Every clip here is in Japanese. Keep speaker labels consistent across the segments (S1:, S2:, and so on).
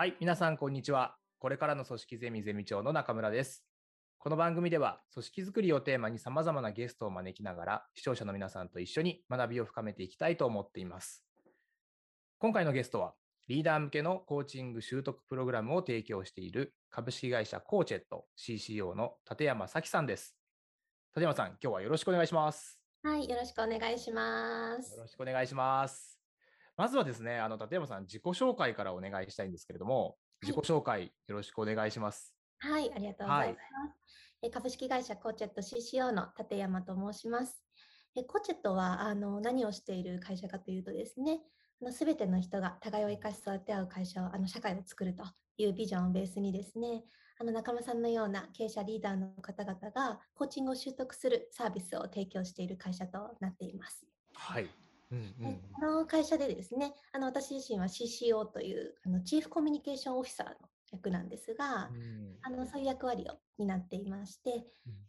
S1: はい、皆さん、こんにちは。これからの組織ゼミゼミ長の中村です。この番組では、組織づくりをテーマに様々なゲストを招きながら、視聴者の皆さんと一緒に学びを深めていきたいと思っています。今回のゲストは、リーダー向けのコーチング習得プログラムを提供している株式会社コーチェット CCO の立山咲さんです。立山さん、今日はよろしくお願いします。
S2: はい、よろしくお願いします
S1: よ。ろしくお願いします。まずはですね、あの立山さん、自己紹介からお願いしたいんですけれども、自己紹介よろしくお願いします。
S2: はい、ありがとうございます。え株式会社コーチェット CCO の立山と申します。えコーチェットはあの何をしている会社かというとですね、すべての人が互いを生かし育て合う会社を、あの社会を作るというビジョンをベースにですね、あの中村さんのような経営者リーダーの方々がコーチングを習得するサービスを提供している会社となっています。
S1: はい。うんうん。
S2: でこの会社でですね、あの私自身は CCO というあのチーフコミュニケーションオフィサーの役なんですが、
S1: うん。
S2: あのそういう役割を担っていまして、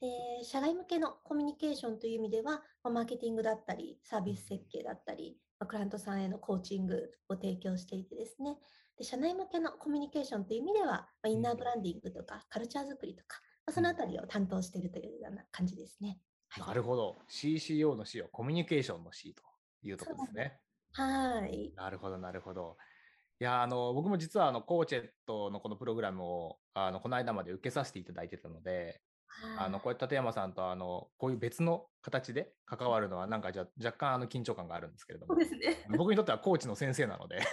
S2: で社外向けのコミュニケーションという意味では、まあマーケティングだったり、サービス設計だったり、まあクライアントさんへのコーチングを提供していてですね、で社内向けのコミュニケーションという意味では、まあインナーブランディングとかカルチャー作りとか、まあそのあたりを担当しているというような感じですね。はい。
S1: なるほど。CCO の C をコミュニケーションの C というところですね。
S2: はい。
S1: なるほど、なるほど。いや、あの、僕も実は、あの、コーチェットのこのプログラムを、あの、この間まで受けさせていただいてたので、あの、こうやって立山さんと、あの、こういう別の形で関わるのは、なんか、じゃ、若干、あの、緊張感があるんですけれども
S2: そうで、すね。
S1: 僕にとってはコーチの先生なので、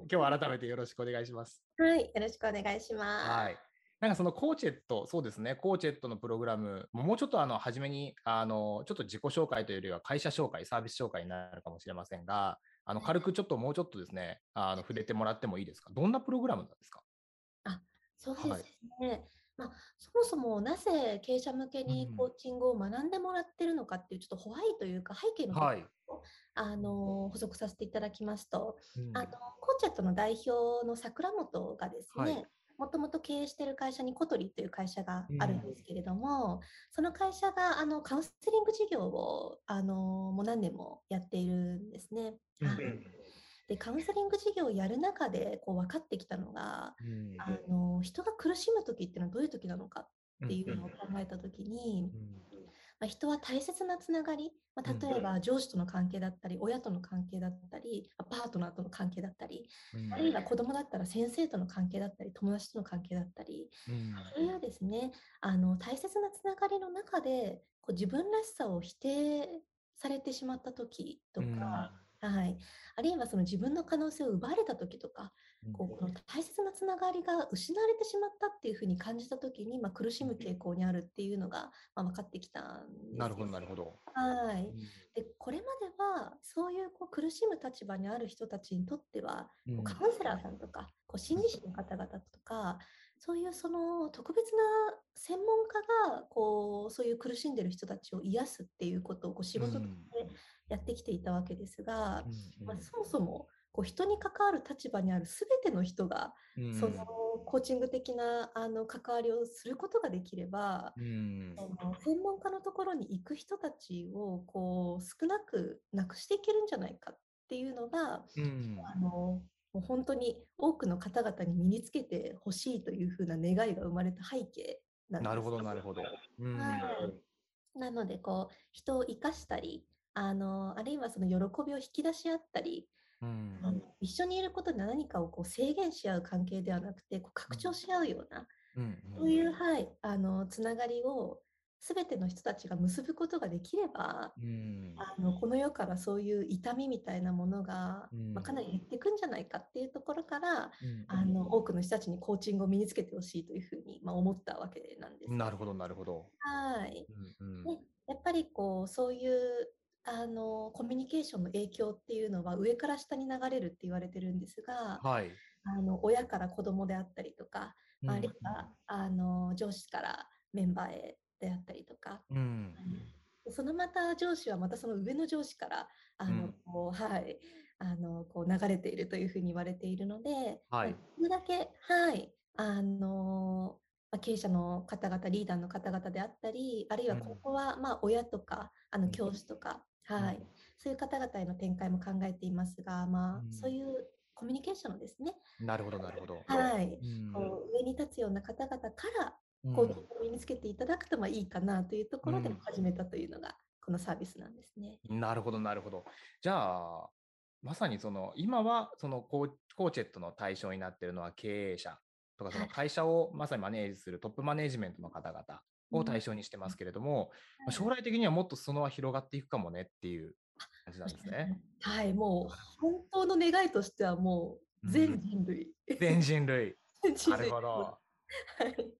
S1: 今日は改めてよろしくお願いします。
S2: はい。よろしくお願いします。
S1: はい。なんかそのコーチェット、そうですね、コーチェットのプログラム、もうちょっとあの初めにあのちょっと自己紹介というよりは会社紹介、サービス紹介になるかもしれませんが、あの軽くちょっともうちょっとですね、あの触れてもらってもいいですか？どんなプログラムなんですか？
S2: そうです
S1: はい
S2: ね。まあ、そもそもなぜ経営者向けに
S1: うん
S2: コーチングを学んでもらってるのかっていうちょっとホワイというか背景のところ
S1: はい。
S2: をあの補足させていただきますと、
S1: うん
S2: あのコーチェットの代表の桜本がです
S1: はい
S2: ね、もともと経営している会社にコトリという会社があるんですけれども、その会社があのカウンセリング事業をあのもう何年もやっているんですね。
S1: うん
S2: はい。でカウンセリング事業をやる中でこう分かってきたのが、
S1: うん。
S2: あの人が苦しむ時っていうのはどういう時なのかっていうのを
S1: うん。
S2: 考えた時に、
S1: うん
S2: まあ、人は大切なつながり、まあ、
S1: うん
S2: 例えば上司との関係だったり、親との関係だったり、まあパートナーとの関係だったり、
S1: うん。
S2: あるいは子供だったら先生との関係だったり、友達との関係だったり、
S1: うん。
S2: そういうですね、あの大切なつながりの中でこう自分らしさを否定されてしまった時とか、はい、あるいはその自分の可能性を奪われた時とか、こうこの大切なつながりが失われてしまったっていうふうに感じた時に、まあ、苦しむ傾向にあるっていうのが、まあ、分かってきたんですよ
S1: なるほど、なるほど。
S2: はい、
S1: うん。
S2: でこれまではそういうこう苦しむ立場にある人たちにとっては、こ
S1: うん。
S2: うカウンセラーさんとかこう心理師の方々とかそういうその特別な専門家がこうそういう苦しんでる人たちを癒すっていうことをこう仕事としてやってきていたわけですが、
S1: うん
S2: まあ、そもそもこう人に関わる立場にある全ての人が、
S1: うん。
S2: そのコーチング的なあの関わりをすることができれば、
S1: うん。
S2: その専門家のところに行く人たちをこう少なくなくしていけるんじゃないかっていうのが、
S1: うん。
S2: あのもう本当に多くの方々に身につけてほしいというふうな願いが生まれた背景なんです。
S1: なるほど、なるほど。うん。
S2: はい。なのでこう人を生かしたりあのあるいはその喜びを引き出し合ったり、
S1: うん
S2: あの一緒にいることで何かをこう制限し合う関係ではなくてこう拡張し合うような、
S1: うん。
S2: そういう、はい、あのつながりを全ての人たちが結ぶことができれば、
S1: うん
S2: あのこの世からそういう痛みみたいなものが、
S1: うん
S2: まあ、かなり減っていくんじゃないかっていうところから、
S1: うん
S2: あの多くの人たちにコーチングを身につけてほしいというふうに、まあ、思ったわけなんです。
S1: なるほど、なるほど。
S2: はい。
S1: うんうん。
S2: ねやっぱりこうそういうあのコミュニケーションの影響っていうのは上から下に流れるって言われてるんですが、
S1: はい。
S2: あの親から子供であったりとか、まああるいはあの上司からメンバーへであったりとか、
S1: うん。
S2: そのまた上司はまたその上の上司からあの、
S1: うん。
S2: こうはいあのこう流れているというふうに言われているので、
S1: はい。
S2: まあできるだけはいあのまあ経営者の方々リーダーの方々であったりあるいは
S1: うん。
S2: ここはまあ親とかあ
S1: うん。
S2: の教師とか、はいそういう方々への展開も考えていますが、まあ
S1: うん
S2: そういうコミュニケーションですね。
S1: なるほど、なるほど。
S2: はい。
S1: うん
S2: こう上に立つような方々から
S1: うん
S2: コーチングを身につけていただくとまあいいかなというところで
S1: うん
S2: 始めたというのがこのサービスなんですね。
S1: なるほど、なるほど。じゃあ、まさにその今はそのコーコーチェットの対象になっているのは経営者とかその
S2: はい
S1: 会社をまさにマネージするトップマネジメントの方々を対象にしてますけれども、まあ将来的にはもっと裾野は広がっていくかもねっていう感じなんですね。
S2: はい、もう本当の願いとしてはもう全人類。
S1: 全人類。
S2: 全人類
S1: なるほど。
S2: はい。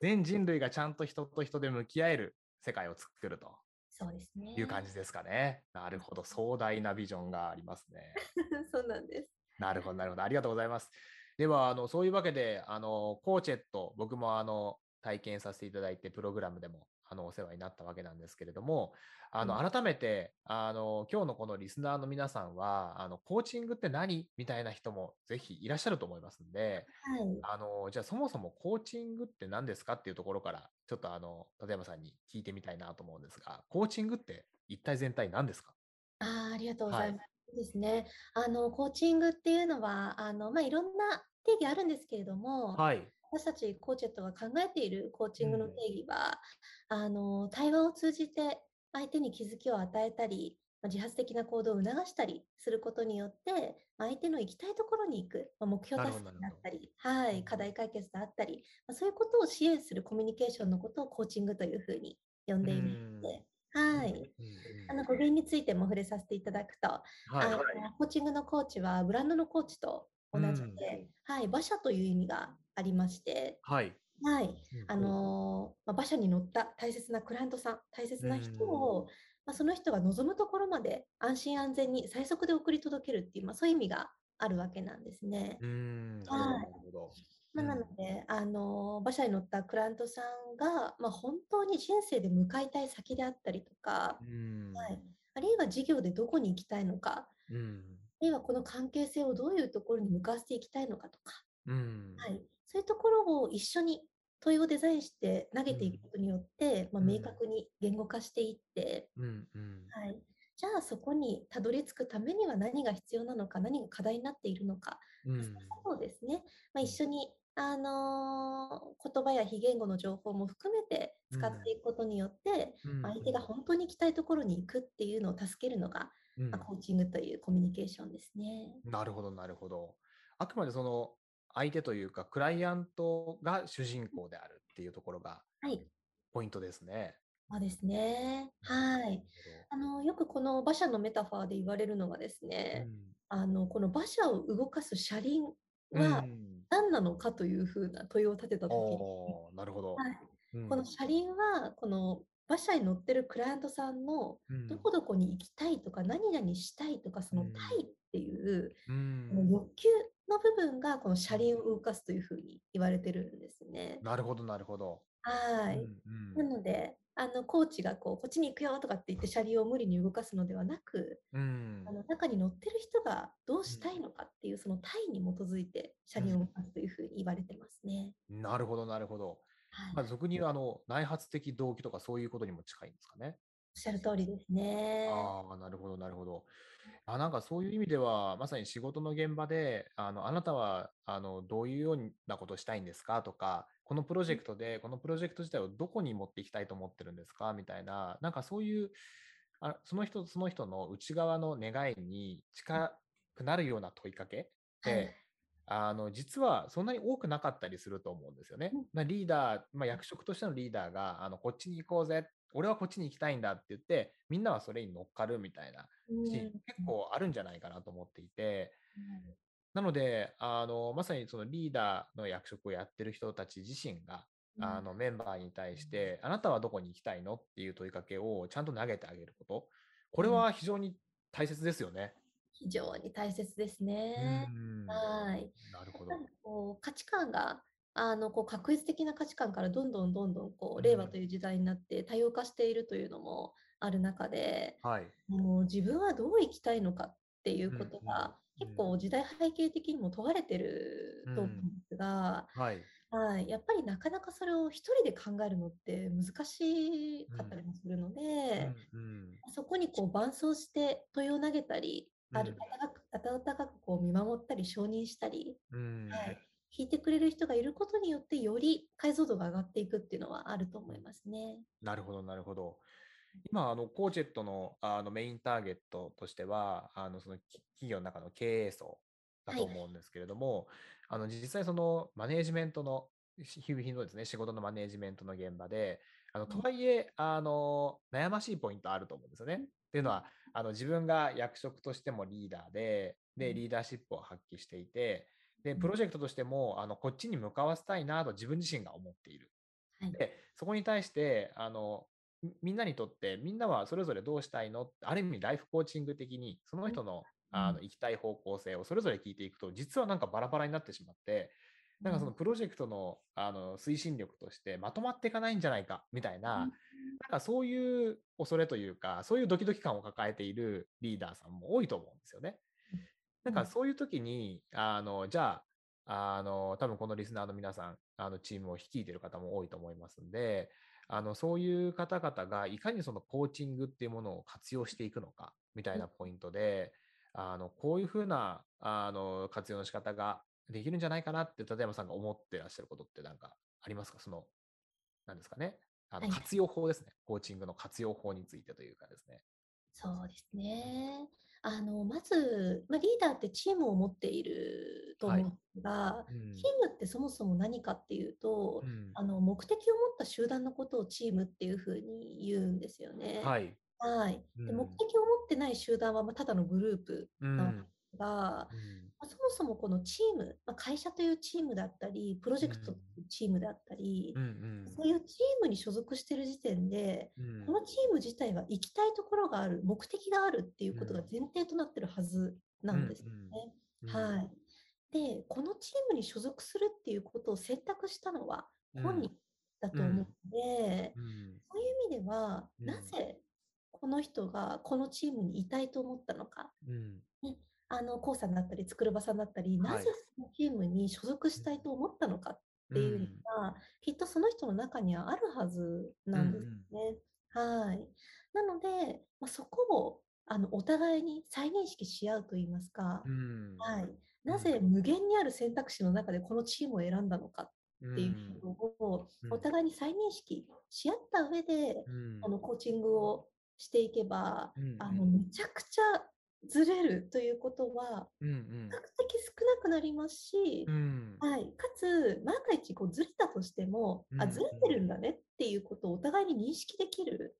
S1: 全人類がちゃんと人と人で向き合える世界を作ると
S2: そうですね。
S1: いう感じですかね。なるほど。壮大なビジョンがありますね。
S2: そうなんです。
S1: なるほど、なるほど。ありがとうございます。では、あのそういうわけで、あのコーチェット、僕もあの体験させていただいて、プログラムでもあのお世話になったわけなんですけれども、あの
S2: う
S1: 改めてあの今日のこのリスナーの皆さんは、あのコーチングって何みたいな人もぜひいらっしゃると思いますんで、
S2: はい。
S1: あのじゃあそもそもコーチングって何ですかっていうところから、ちょっとあの立山さんに聞いてみたいなと思うんですが、コーチングって一体全体何ですか？
S2: あーありがとうご
S1: はい
S2: ざいます。そうですね。あのコーチングっていうのはあのまあいろんな定義あるんですけれども、
S1: はい。
S2: 私たちコーチェットが考えているコーチングの
S1: うん。
S2: 定義は、あの対話を通じて相手に気づきを与えたり、まあ自発的な行動を促したりすることによって、まあ相手の行きたいところに行く、まあ、目標達成
S1: ほどなるほど。
S2: であったり、はい、課題解決であったり、まあ、そういうことを支援するコミュニケーションのことをコーチングというふうに呼んでいまして、はい。
S1: うんうん。
S2: あの語源についても触れさせていただくと、
S1: はい
S2: あのコーチングのコーチはブランドのコーチと同じで、
S1: うん。
S2: はい、馬車という意味がありまして、
S1: はい。
S2: はい、
S1: うん
S2: あのーまあ、馬車に乗った大切なクライアントさん、大切な人を、まあ、その人が望むところまで安心安全に最速で送り届けるっていう、まあ、そういう意味があるわけなんですね。
S1: うーん、な
S2: はい
S1: るほど。
S2: まあ、なので、あのー馬車に乗ったクライアントさんが、まあ、本当に人生で向かいたい先であったりとか、
S1: うん。
S2: はい、あるいは事業でどこに行きたいのか、
S1: うん。
S2: あるいはこの関係性をどういうところに向かわせていきたいのかとか、
S1: うん。
S2: はい、そういうところを一緒に問いをデザインして投げていくことによって、まあ、
S1: うん
S2: 明確に言語化していって、
S1: うん。うん。
S2: はい、じゃあそこにたどり着くためには何が必要なのか何が課題になっているのか、
S1: うん。
S2: そうですね、まあ、一緒に、あのー言葉や非言語の情報も含めて使っていくことによって、
S1: うん
S2: 相手が本当に行きたいところに行くっていうのを助けるのが、
S1: うん
S2: まあ、コーチングというコミュニケーションですね。
S1: なるほど、なるほど。あくまでその相手というか、クライアントが主人公であるっていうところが
S2: はい、
S1: ポイントですね。
S2: そうですね。はい。あのよくこの馬車のメタファーで言われるのがですね、
S1: ほど。
S2: あのこの馬車を動かす車輪
S1: うん。
S2: は
S1: うん
S2: 何なのかというふうな問いを立てたときに、
S1: なるほど。
S2: はい
S1: うん
S2: この車輪はこの馬車に乗ってるクライアントさんの
S1: うん
S2: どこどこに行きたいとか何々したいとかその
S1: うん
S2: たいっていう欲求の部分がこの車輪を動かすというふうに言われてるんですね。
S1: なるほど、なるほど。
S2: はい。
S1: うん
S2: なので、あのコーチがこうこっちに行くよとかって言って車輪を無理に動かすのではなく、
S1: うん
S2: あの中に乗ってる人がどうしたいのかっていうその体に基づいて車輪を動かすというふうに言われてますね。
S1: うんなるほど、なるほど。
S2: はい、
S1: まあ、俗に言うあの内発的動機とかそういうことにも近いんですかね。
S2: おっしゃる通りですね。
S1: ああ、なるほど、なるほど。あ、なんかそういう意味では、まさに仕事の現場で、あの、あなたは、あの、どういうようなことをしたいんですか？とか、このプロジェクトで、このプロジェクト自体をどこに持っていきたいと思ってるんですか？みたいな、なんかそういう、あその人その人の内側の願いに近くなるような問いかけって、
S2: はい
S1: あの実はそんなに多くなかったりすると思うんですよね
S2: うん。
S1: まあリーダー、まあ、役職としてのリーダーがあのこっちに行こうぜ、俺はこっちに行きたいんだって言って、みんなはそれに乗っかるみたいな
S2: うん
S1: 結構あるんじゃないかなと思っていて、なのであのまさにそのリーダーの役職をやってる人たち自身が、あのメンバーに対して、あなたはどこに行きたいの？っていう問いかけをちゃんと投げてあげること、これは非常に大切ですよね。
S2: 非常に大切です
S1: う
S2: ね。
S1: ん。
S2: はい。
S1: なるほど。
S2: 価値観があのこう確率的な価値観からどんどんどんどんこ
S1: う
S2: うん令和という時代になって多様化しているというのもある中で、
S1: はい。
S2: もう自分はどう生きたいのかっていうことが、
S1: うんうん。
S2: 結構時代背景的にも問われてると思うん。ですが、
S1: はい。
S2: はい、やっぱりなかなかそれを一人で考えるのって難しかったりもするので、
S1: うんうん。
S2: そこにこう伴走して問いを投げたりある温かく温かくこう見守ったり承認したり、聞いてくれる人がいることによってより解像度が上がっていくっていうのはあると思いますね。
S1: なるほどなるほど。今、あのコーチェットのあのメインターゲットとしては、あのその企業の中の経営層だと思うんですけれども、はい、あの実際そのマネージメントの日々のですね、仕事のマネージメントの現場で、あのとはいえあの、悩ましいポイントあると思うんですよね。っていうのは、あの自分が役職としてもリーダーで、で、リーダーシップを発揮していて、で、プロジェクトとしても、あのこっちに向かわせたいなと自分自身が思っている。で、そこに対して、あのみんなにとって、みんなはそれぞれどうしたいの？ある意味ライフコーチング的に、その人のあの行きたい方向性をそれぞれ聞いていくと、実はなんかバラバラになってしまって、なんかそのプロジェクトのあの推進力としてまとまっていかないんじゃないかみたいな、なんかそういう恐れというか、そういうドキドキ感を抱えているリーダーさんも多いと思うんですよね。なんかそういう時に、あのじゃあ、あの多分このリスナーの皆さん、あのチームを率いている方も多いと思いますんで、あのそういう方々がいかにそのコーチングっていうものを活用していくのかみたいなポイントで、あのこういうふうなあの活用の仕方ができるんじゃないかなって立山さんが思ってらっしゃることって何かありますか？その、なんですかね。あの活用法ですね、はい、コーチングの活用法についてというかですね。
S2: そうですね。あのまず、まあ、リーダーってチームを持っていると思うんですが、はいうん、チームってそもそも何かっていうと、うん、あの目的を持った集団のことをチームっていうふうに言うんですよね。はい、はい、で目的を持ってない集団はまただのグループなん。ですが、まそもそもこのチーム、まあ、会社というチームだったり、プロジェクトというチームであったり、うんうん、そういうチームに所属している時点で、うん、このチーム自体は行きたいところがある、目的があるっていうことが前提となってるはずなんですよね。はい。で、このチームに所属するっていうことを選択したのは本人だと思うので、そういう意味では、なぜこの人がこのチームにいたいと思ったのか、ね、あの、コウさんだったり、筑波さんだったり、なぜそのチームに所属したいと思ったのかっていうのが、きっとその人の中にはあるはずなんですね。はい。なので、まあ、そこをあのお互いに再認識し合うといいますか、はい。なぜ無限にある選択肢の中でこのチームを選んだのかっていうのをお互いに再認識し合った上で、あのコーチングをしていけば、あのめちゃくちゃずれるということは、比較的少なくなりますし、うん、はい、かつ、万が一こうずれたとしても、うん、あ、ずれてるんだねっていうことをお互いに認識できる。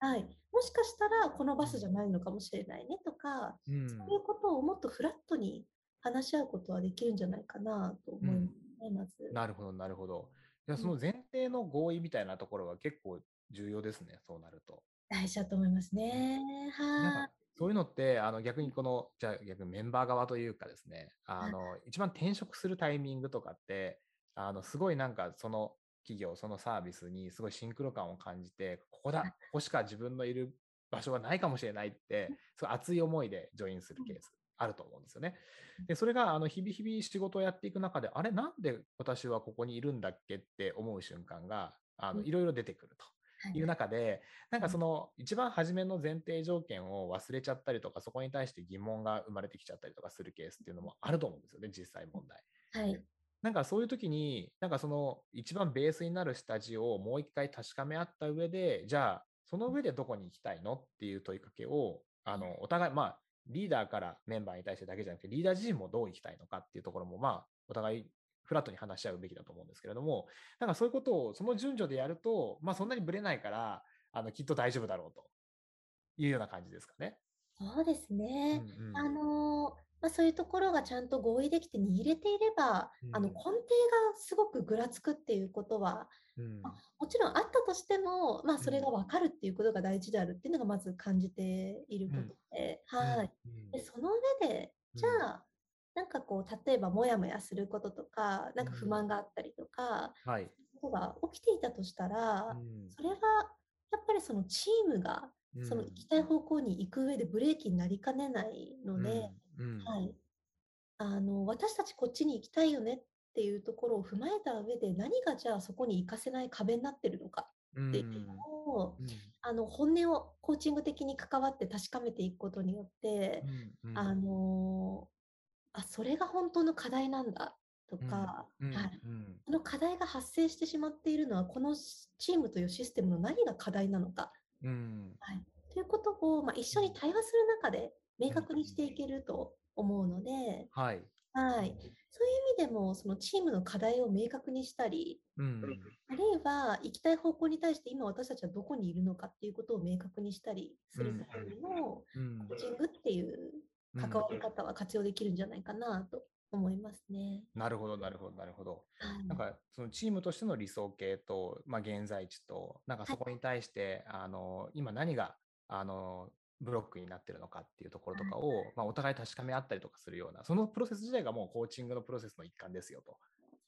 S2: はい、もしかしたらこのバスじゃないのかもしれないねとか、うん、そういうことをもっとフラットに話し合うことはできるんじゃないかなと思いますね、まず。
S1: なるほど、なるほど。いやその前提の合意みたいなところは結構重要ですね、そうなると。
S2: 大事だと思いますね。はい。
S1: そういうのって、あの逆にこの、じゃあ逆にメンバー側というかですね、あの一番転職するタイミングとかって、あのすごいなんかその企業、そのサービスにすごいシンクロ感を感じて、ここだ、ここしか自分のいる場所がないかもしれないって、すごい熱い思いでジョインするケースあると思うんですよね。で、それがあの日々日々仕事をやっていく中で、あれ、なんで私はここにいるんだっけって思う瞬間が、あのいろいろ出てくると。いう中で、なんかその一番初めの前提条件を忘れちゃったりとか、そこに対して疑問が生まれてきちゃったりとかするケースっていうのもあると思うんですよね、実際問題。はい。なんかそういう時に、なんかその一番ベースになる下地をもう一回確かめ合った上で、じゃあその上でどこに行きたいのっていう問いかけを、あの、お互い、まあ、リーダーからメンバーに対してだけじゃなくて、リーダー自身もどう行きたいのかっていうところも、まあ、お互いフラットに話し合うべきだと思うんですけれども、なんかそういうことをその順序でやると、まあそんなにぶれないから、あのきっと大丈夫だろうと。いうような感じですかね。
S2: そうですね。うんうん、あのまあ、そういうところがちゃんと合意できて握れていれば、うん、あの根底がすごくぐらつくっていうことは、うん、まあ、もちろんあったとしても、まあ、それが分かるっていうことが大事であるっていうのがまず感じていることで、うん、はい、でその上でじゃあ、なんかこう例えばモヤモヤすることとかなんか不満があったりとか、うんはい、ことが起きていたとしたら、それはやっぱりそのチームがその行きたい方向に行く上でブレーキになりかねないので、はい、あの私たちこっちに行きたいよねっていうところを踏まえた上で何がじゃあそこに行かせない壁になってるのかっっていうのを、
S1: うん。
S2: あの本音をコーチング的に関わって確かめていくことによって、
S1: うん。うん。
S2: あのあそれが本当の課題なんだとか、
S1: うん
S2: はい、
S1: うん。
S2: その課題が発生してしまっているのはこのチームというシステムの何が課題なのか、
S1: うん。
S2: はい、ということを、まあ、一緒に対話する中で明確にしていけると思うので、
S1: はい。
S2: はい、そういう意味でもそのチームの課題を明確にしたり
S1: うん。
S2: あるいは行きたい方向に対して今私たちはどこにいるのかっていうことを明確にしたりするためにも、
S1: うん。
S2: コーチングっていう関わり方は活用できるんじゃないかなと思いますね。
S1: なるほど、なるほど、なるほど。
S2: はい
S1: なんかそのチームとしての理想形と、まあ、現在地と、なんかそこに対して、あの今何があのブロックになってるのかっていうところとかを、まあ、お互い確かめ合ったりとかするような、そのプロセス自体がもうコーチングのプロセスの一環ですよと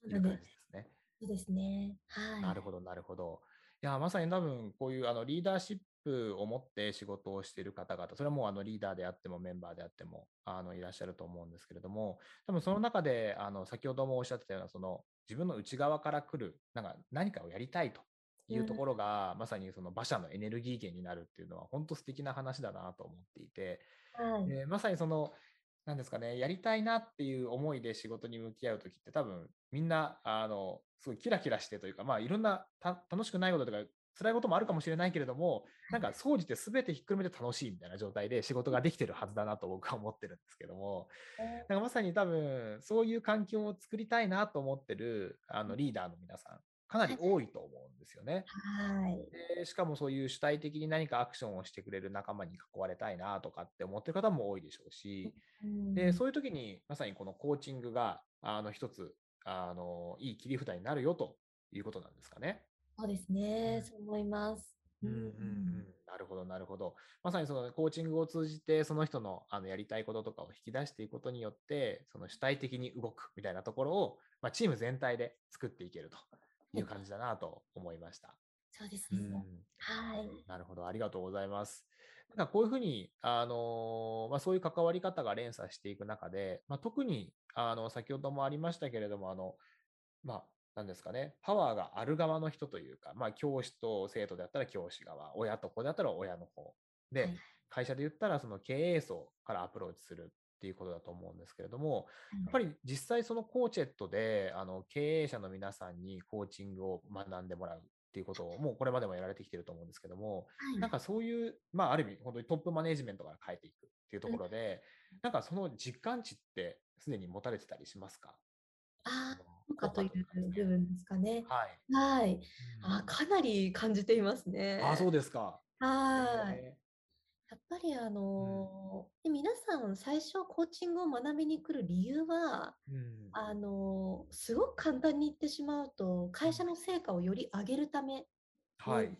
S1: いう感じですね。
S2: そうですね。はい。
S1: なるほど、なるほど。いや、まさに多分こういうあのリーダーシップを持って仕事をしている方々、それはもうあのリーダーであってもメンバーであってもあのいらっしゃると思うんですけれども、多分その中であの先ほどもおっしゃってたような、その自分の内側から来るなんか何かをやりたいというところが、まさにその馬車のエネルギー源になるっていうのは、本当素敵な話だなと思っていて、
S2: はい。
S1: でまさにその、なんですかね、やりたいなっていう思いで仕事に向き合うときって多分みんな、あの、すごいキラキラしてというか、まあいろんなた楽しくないこととか辛いこともあるかもしれないけれども、なんか総じて全てひっくるめて楽しいみたいな状態で仕事ができてるはずだなと僕は思ってるんですけども、なんかまさに多分そういう環境を作りたいなと思ってるあのリーダーの皆さん、かなり多いと思うんですよね。
S2: はい。
S1: でしかもそういう主体的に何かアクションをしてくれる仲間に囲われたいなとかって思ってる方も多いでしょうし、でそういう時にまさにこのコーチングがあの一つあのいい切り札になるよということなんですかね。
S2: そうです
S1: う
S2: ね。
S1: ん
S2: そう思います。
S1: うんうんうん、なるほど、なるほど。まさにそのコーチングを通じて、その人のあのやりたいこととかを引き出していくことによって、その主体的に動くみたいなところを、まあ、チーム全体で作っていけるという感じだなと思いました。
S2: そうですね。
S1: うん
S2: はい。
S1: なるほど、ありがとうございます。なんかこういうふうに、あのまあ、そういう関わり方が連鎖していく中で、まあ、特にあの先ほどもありましたけれども、あのまあ、なんですかね、パワーがある側の人というか、まあ、教師と生徒であったら教師側、親と子であったら親の方。で、
S2: はい。
S1: 会社で言ったらその経営層からアプローチするっていうことだと思うんですけれども、
S2: はい
S1: やっぱり実際そのコーチェットであの経営者の皆さんにコーチングを学んでもらうっていうことをもうこれまでもやられてきてると思うんですけども、
S2: はい
S1: なんかそういう、まあ、ある意味、本当にトップマネジメントから変えていくっていうところで、なんかその実感値ってすでに持たれてたりしますか？
S2: あ、かという部分ですかね。
S1: はい。
S2: はい。
S1: うん
S2: あかなり感じていますね。
S1: あ、そうですか。
S2: はい。
S1: へ
S2: やっぱりあのーで皆さん最初コーチングを学びに来る理由は、
S1: ーうん
S2: あのーすごく簡単に言ってしまうと会社の成果をより上げるために、
S1: はい。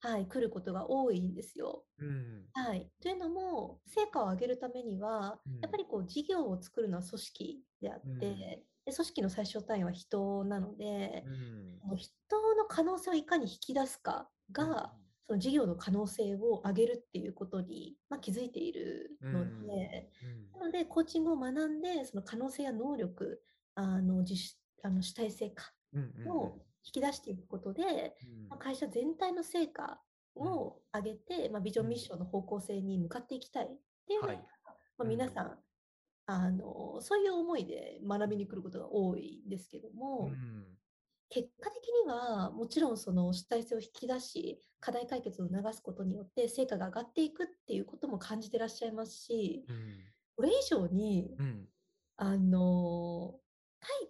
S2: はい、来ることが多いんですよ。
S1: うん
S2: はい、というのも成果を上げるためには、
S1: うん
S2: やっぱりこう事業を作るのは組織であって、
S1: うん
S2: で組織の最小単位は人なので、
S1: うん。
S2: 人の可能性をいかに引き出すかが、その事業の可能性を上げるっていうことに、まあ、気づいているので、
S1: うん。うん。
S2: なのでコーチングを学んでその可能性や能力あの自主あの主体性か
S1: うんうん
S2: を引き出していくことで、
S1: うん
S2: まあ、会社全体の成果を上げて、まあ、ビジョンミッションの方向性に向かっていきたいっていうのが、
S1: はい。
S2: まあ、皆さん、あのそういう思いで学びに来ることが多いんですけども、
S1: うん。
S2: 結果的にはもちろんその主体性を引き出し課題解決を促すことによって成果が上がっていくっていうことも感じてらっしゃいますし
S1: うん。
S2: これ以上に
S1: うん。
S2: あの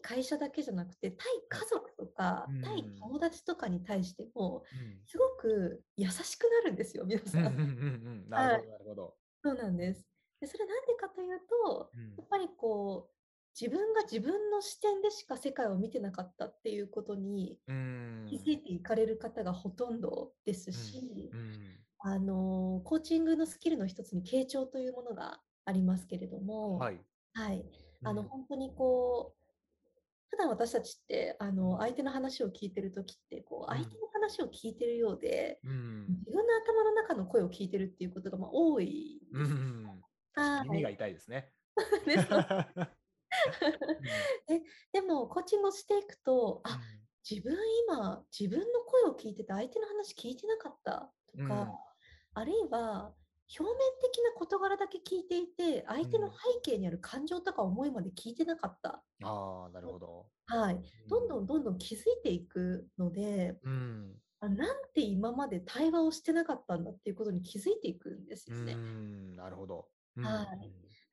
S2: 対会社だけじゃなくて対家族とか
S1: うん。
S2: 対友達とかに対しても
S1: うん。
S2: すごく優しくなるんですよ皆さん。
S1: なるほどなるほど。
S2: そうなんですでそれなんでかというと
S1: うん。
S2: やっぱりこう自分が自分の視点でしか世界を見てなかったっていうことに
S1: うん
S2: 気づいていかれる方がほとんどですし、
S1: うん。
S2: あのコーチングのスキルの一つに傾聴というものがありますけれども、
S1: はい。
S2: はいあの
S1: うん。
S2: 本当にこう普段私たちってあの相手の話を聞いてる時ってこう
S1: うん
S2: 相手の話を聞いてるようで、
S1: うん。
S2: 自分の頭の中の声を聞いてるっていうことがまあ多いんです。
S1: うん。
S2: はい
S1: 耳が痛いですね。
S2: で でもコーチングをしていくとあ自分今、自分の声を聞いてて相手の話聞いてなかったとか、
S1: うん
S2: あるいは表面的な事柄だけ聞いていて、相手の
S1: うん
S2: 背景にある感情とか思いまで聞いてなかった。
S1: ああ、なるほど。
S2: はい。どんどんどんどん気づいていくので、
S1: うん。
S2: あなんて今まで対話をしてなかったんだっていうことに気づいていくんです
S1: う
S2: よね。
S1: ん、なるほど。うん。
S2: は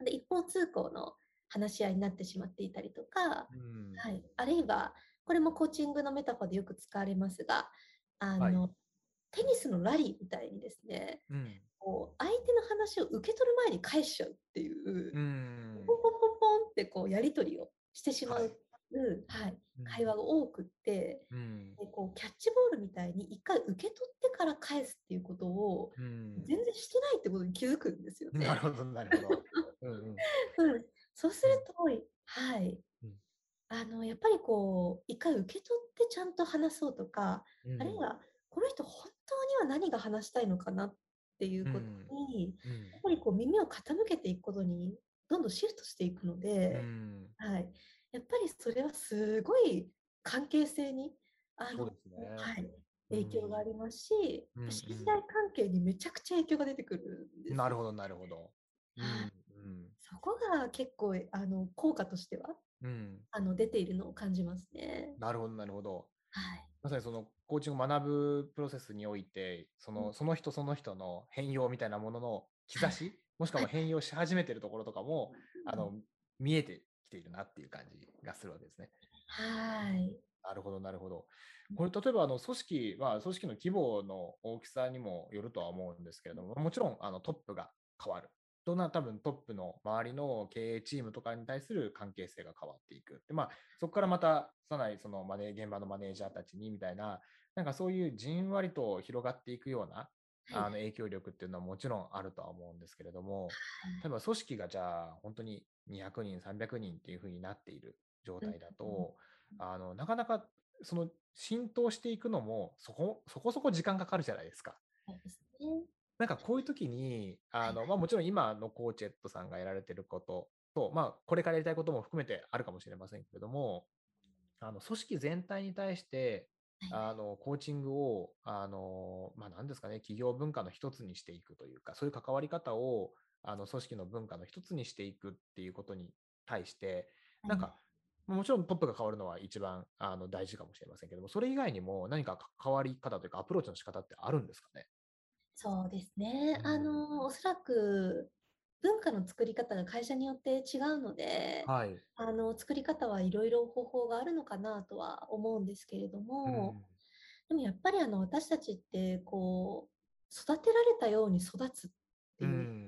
S2: い。で一方通行の話し合いになってしまっていたりとか、
S1: うん。
S2: はい、あるいはこれもコーチングのメタファーでよく使われますがあの、
S1: はい。
S2: テニスのラリーみたいにですね
S1: うん。
S2: こう相手の話を受け取る前に返しちゃうっていう、
S1: うん。
S2: ポンポンポンポンってこうやり取りをしてしまう、
S1: はい
S2: はい。
S1: うん。
S2: 会話が多くって
S1: うん。
S2: でこうキャッチボールみたいに一回受け取ってから返すっていうことを
S1: うん。
S2: 全然してないってことに気づくんですよね。
S1: なるほど、なるほど。うんうん。
S2: そうですると、はい、
S1: うん。
S2: あのやっぱりこう一回受け取ってちゃんと話そうとか、
S1: うん
S2: あるいはこの人本当には何が話したいのかなっていうことに、
S1: うん
S2: やっぱりこう耳を傾けていくことにどんどんシフトしていくの
S1: う
S2: で、
S1: ん。
S2: はい、やっぱりそれはすごい関係性にあの、
S1: ね。
S2: はい、影響がありますし、
S1: うんうん
S2: 信頼関係にめちゃくちゃ影響が出てくるんですよ
S1: なるほど、なるほど。うん
S2: はいそこが結構あの効果としては
S1: うん。うん。
S2: あの出ているのを感じますね。
S1: なるほど、なるほど。
S2: はい。
S1: まさにそのコーチングを学ぶプロセスにおいて、そうの
S2: ん
S1: その人その人の変容みたいなものの兆し、もしくは変容し始めてるところとかも、あの見えてきているなっていう感じがするわけですね。
S2: はい。
S1: なるほど、なるほど。これ、例えばあの組織、まあ、組織の規模の大きさにもよるとは思うんですけれども、もちろんあのトップが変わる。どんな多分トップの周りの経営チームとかに対する関係性が変わっていく。でまあ、そこからまた、さらにそのマネ現場のマネージャーたちにみたいな、なんかそういうじんわりと広がっていくようなあの影響力っていうのはもちろんあるとは思うんですけれども、例えば組織がじゃあ本当に200人、300人っていうふうになっている状態だと、あのなかなかその浸透していくのもそこそこそこ時間かかるじゃないですか。なんかこういう時にあの、まあ、もちろん今のコーチェットさんがやられてることと、まあ、これからやりたいことも含めてあるかもしれませんけれどもあの組織全体に対して
S2: はい。
S1: あのコーチングをあの、まあ、何ですかね企業文化の一つにしていくというかそういう関わり方をあの組織の文化の一つにしていくっていうことに対してなんかもちろんトップが変わるのは一番あの大事かもしれませんけどもそれ以外にも何か関わり方というかアプローチの仕方ってあるんですかね？
S2: そうですね。
S1: うん。
S2: あの、おそらく文化の作り方が会社によって違うので、
S1: はい。
S2: あの、作り方はいろいろ方法があるのかなとは思うんですけれども、でもやっぱりあの、私たちって、こう、育てられたように育つっていう、
S1: うん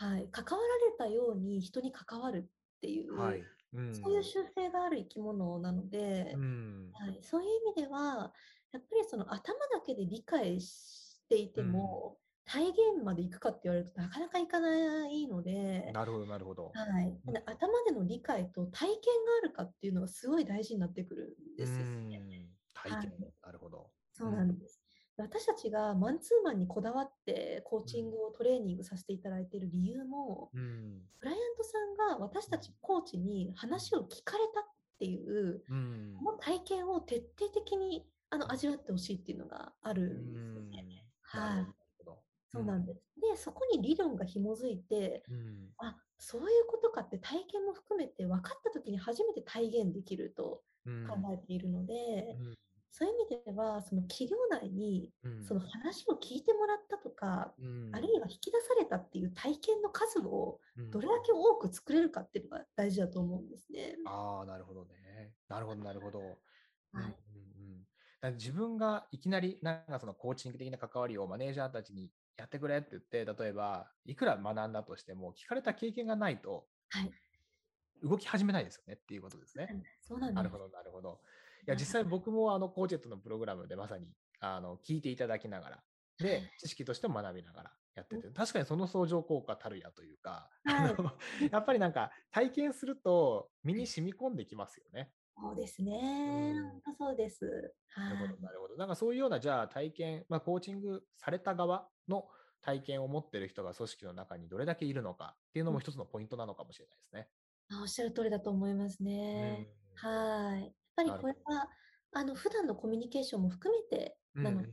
S2: はい、関わられたように人に関わるっていう、
S1: はい。うん
S2: そういう習性がある生き物なので、
S1: うん
S2: はい、そういう意味では、やっぱりその頭だけで理解していても、体現までいくかって言われるとなかなかいかないので、
S1: なるほど、なるほど。
S2: はい、なので頭での理解と体験があるかっていうのがすごい大事になってくるんですよね。
S1: うん体
S2: はい
S1: 験。なるほど。
S2: そうなんです。私たちがマンツーマンにこだわってコーチングをトレーニングさせていただいている理由も、
S1: うん。
S2: クライアントさんが私たちコーチに話を聞かれたっていう、
S1: うん。
S2: この体験を徹底的にあの味わってほしいっていうのがあるんですよね。はい、そうなんです。で、そこに理論が紐づいて、
S1: うん。
S2: あそういうことかって体験も含めて分かった時に初めて体現できると
S1: うん。
S2: 考えているので、
S1: うん
S2: そういう意味ではその企業内に
S1: うん
S2: その話を聞いてもらったとか、
S1: うん
S2: あるいは引き出されたっていう体験の数を
S1: うん
S2: どれだけ多く作れるかっていうのが大事だと思うんですね。
S1: ああ、なるほどね。なるほど、なるほど。
S2: はい
S1: うんうん自分がいきなりなんかそのコーチング的な関わりをマネージャーたちにやってくれって言って、例えばいくら学んだとしても聞かれた経験がないと
S2: はい、
S1: 動き始めないですよねっていうことですね。
S2: そうなん。
S1: なるほど、なるほど。いや、実際 僕もあのコーチェットのプログラムでまさにあの聞いていただきながら、で、知識としても学びながらやってて、確かにその相乗効果たるやというか、
S2: はい
S1: やっぱりなんか体験すると身に染み込んできますよね。
S2: そうですね。
S1: うん
S2: そうです。はい
S1: なるほど、なるほど。なんかそういうような、じゃあ体験、まあ、コーチングされた側の体験を持ってる人が組織の中にどれだけいるのかっていうのも一つのポイントなのかもしれないですね。
S2: あおっしゃる通りだと思いますね。
S1: うん
S2: はい。やっぱりこれはあの普段のコミュニケーションも含めてなので、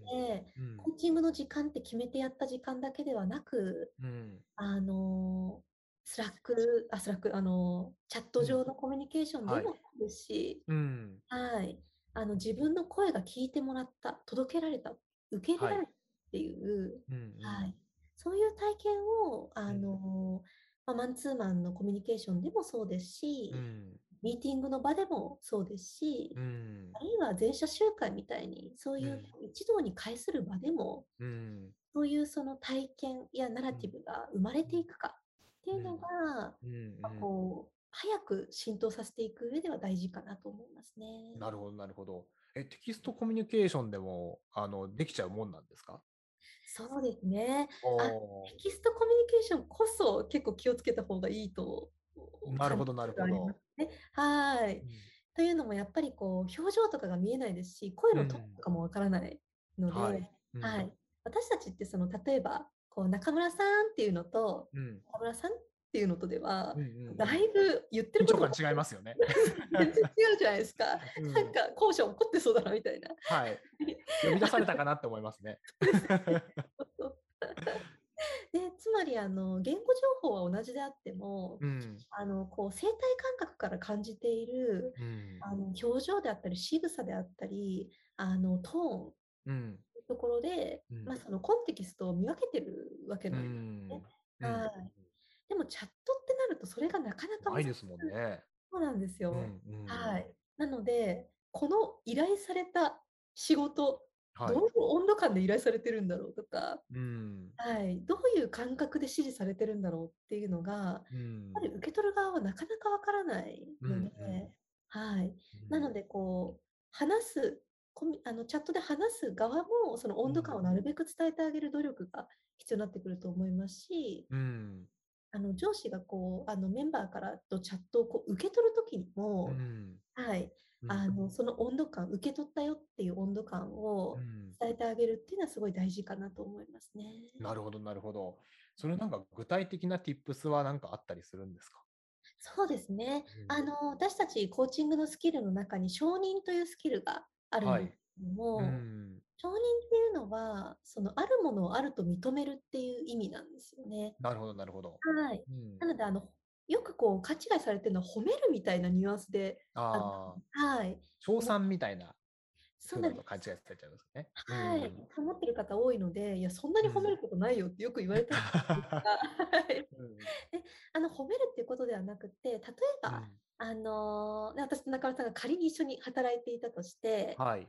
S1: うん。うん。
S2: コーチングの時間って決めてやった時間だけではなく、
S1: うん。
S2: あのスラック、あ、スラック、あのチャット上のコミュニケーションで
S1: はい。
S2: もそうですし、
S1: うん。
S2: はい、あの自分の声が聞いてもらった、届けられた、受け入れられたっていう、はい、そういう体験をあの、まあ、マンツーマンのコミュニケーションでもそうですし、
S1: うん
S2: ミーティングの場でもそうですし、
S1: うん。
S2: あるいは全社集会みたいにそういう一堂に会する場でも、
S1: うん。
S2: そういうその体験やナラティブが生まれていくかっていうのが、
S1: うん。
S2: まあこう早く浸透させていく上では大事かなと思いますね。
S1: なるほどなるほど。えテキストコミュニケーションでもあのできちゃうもんなんですか？
S2: そうですね。
S1: お
S2: テキストコミュニケーションこそ結構気をつけた方がいいと
S1: なるほどなるほど
S2: ね。はい。というのもやっぱりこう表情とかが見えないですし声のトーンとかもわからないので、
S1: は
S2: はいい
S1: うん
S2: 私たちってその例えばこう中村さんっていうのと
S1: うん
S2: 中村さんっていうのとでは
S1: うんうんうん
S2: だいぶ言ってることが
S1: 感違いますよね。
S2: 全然違うじゃないですか。
S1: うん
S2: なんか校舎怒ってそうだなみたいな。
S1: はい。呼び出されたかなって思いますね。
S2: で つまりあの言語情報は同じであっても、
S1: うん。
S2: あのこう生体感覚から感じている
S1: うん。
S2: あの表情であったり仕草であったりあのトーン
S1: うん。
S2: ところで、
S1: うん
S2: まあ、そのコンテキストを見分けてるわけ
S1: う
S2: なんですね。
S1: ん。
S2: はいでもチャットってなるとそれがなかなか
S1: ないですもんね。
S2: そうなんですよ。はい。なので、この依頼された仕事、
S1: はい
S2: どういう温度感で依頼されてるんだろうとか、
S1: うん。
S2: はい、どういう感覚で指示されてるんだろうっていうのが、やっ
S1: うん
S2: ぱり受け取る側はなかなかわからないので、
S1: うんうん
S2: はい。なので、こう、話す、あのチャットで話す側も、その温度感をなるべく伝えてあげる努力が必要になってくると思いますし、
S1: うん。
S2: あの上司がこうあのメンバーからとチャットをこう受け取るときに
S1: う
S2: も、
S1: ん。
S2: はい、
S1: うん
S2: あのその温度感、受け取ったよっていう温度感を
S1: うん
S2: 伝えてあげるっていうのはすごい大事かなと思いますね。
S1: なるほど、なるほど。それなんか具体的な tips は何かあったりするんですか？
S2: そうですね。
S1: うん
S2: あの私たちコーチングのスキルの中に承認というスキルがあるんですけども、
S1: うん。
S2: 承認っていうのはそのあるものをあると認めるっていう意味なんですよね。
S1: なるほど、なるほど。
S2: はい。
S1: うん
S2: なのであのよくこう勘違いされてるのは褒めるみたいなニュアンスで、はい、
S1: 称賛みたいな
S2: そうなんです。
S1: 風だと勘違いされちゃいますね。
S2: はい、思ってる方多いので、いや、そんなに褒めることないよってよく言われたんですが、あの褒めるっていうことではなくて、例えば、あのー私と中村さんが仮に一緒に働いていたとして、
S1: はい。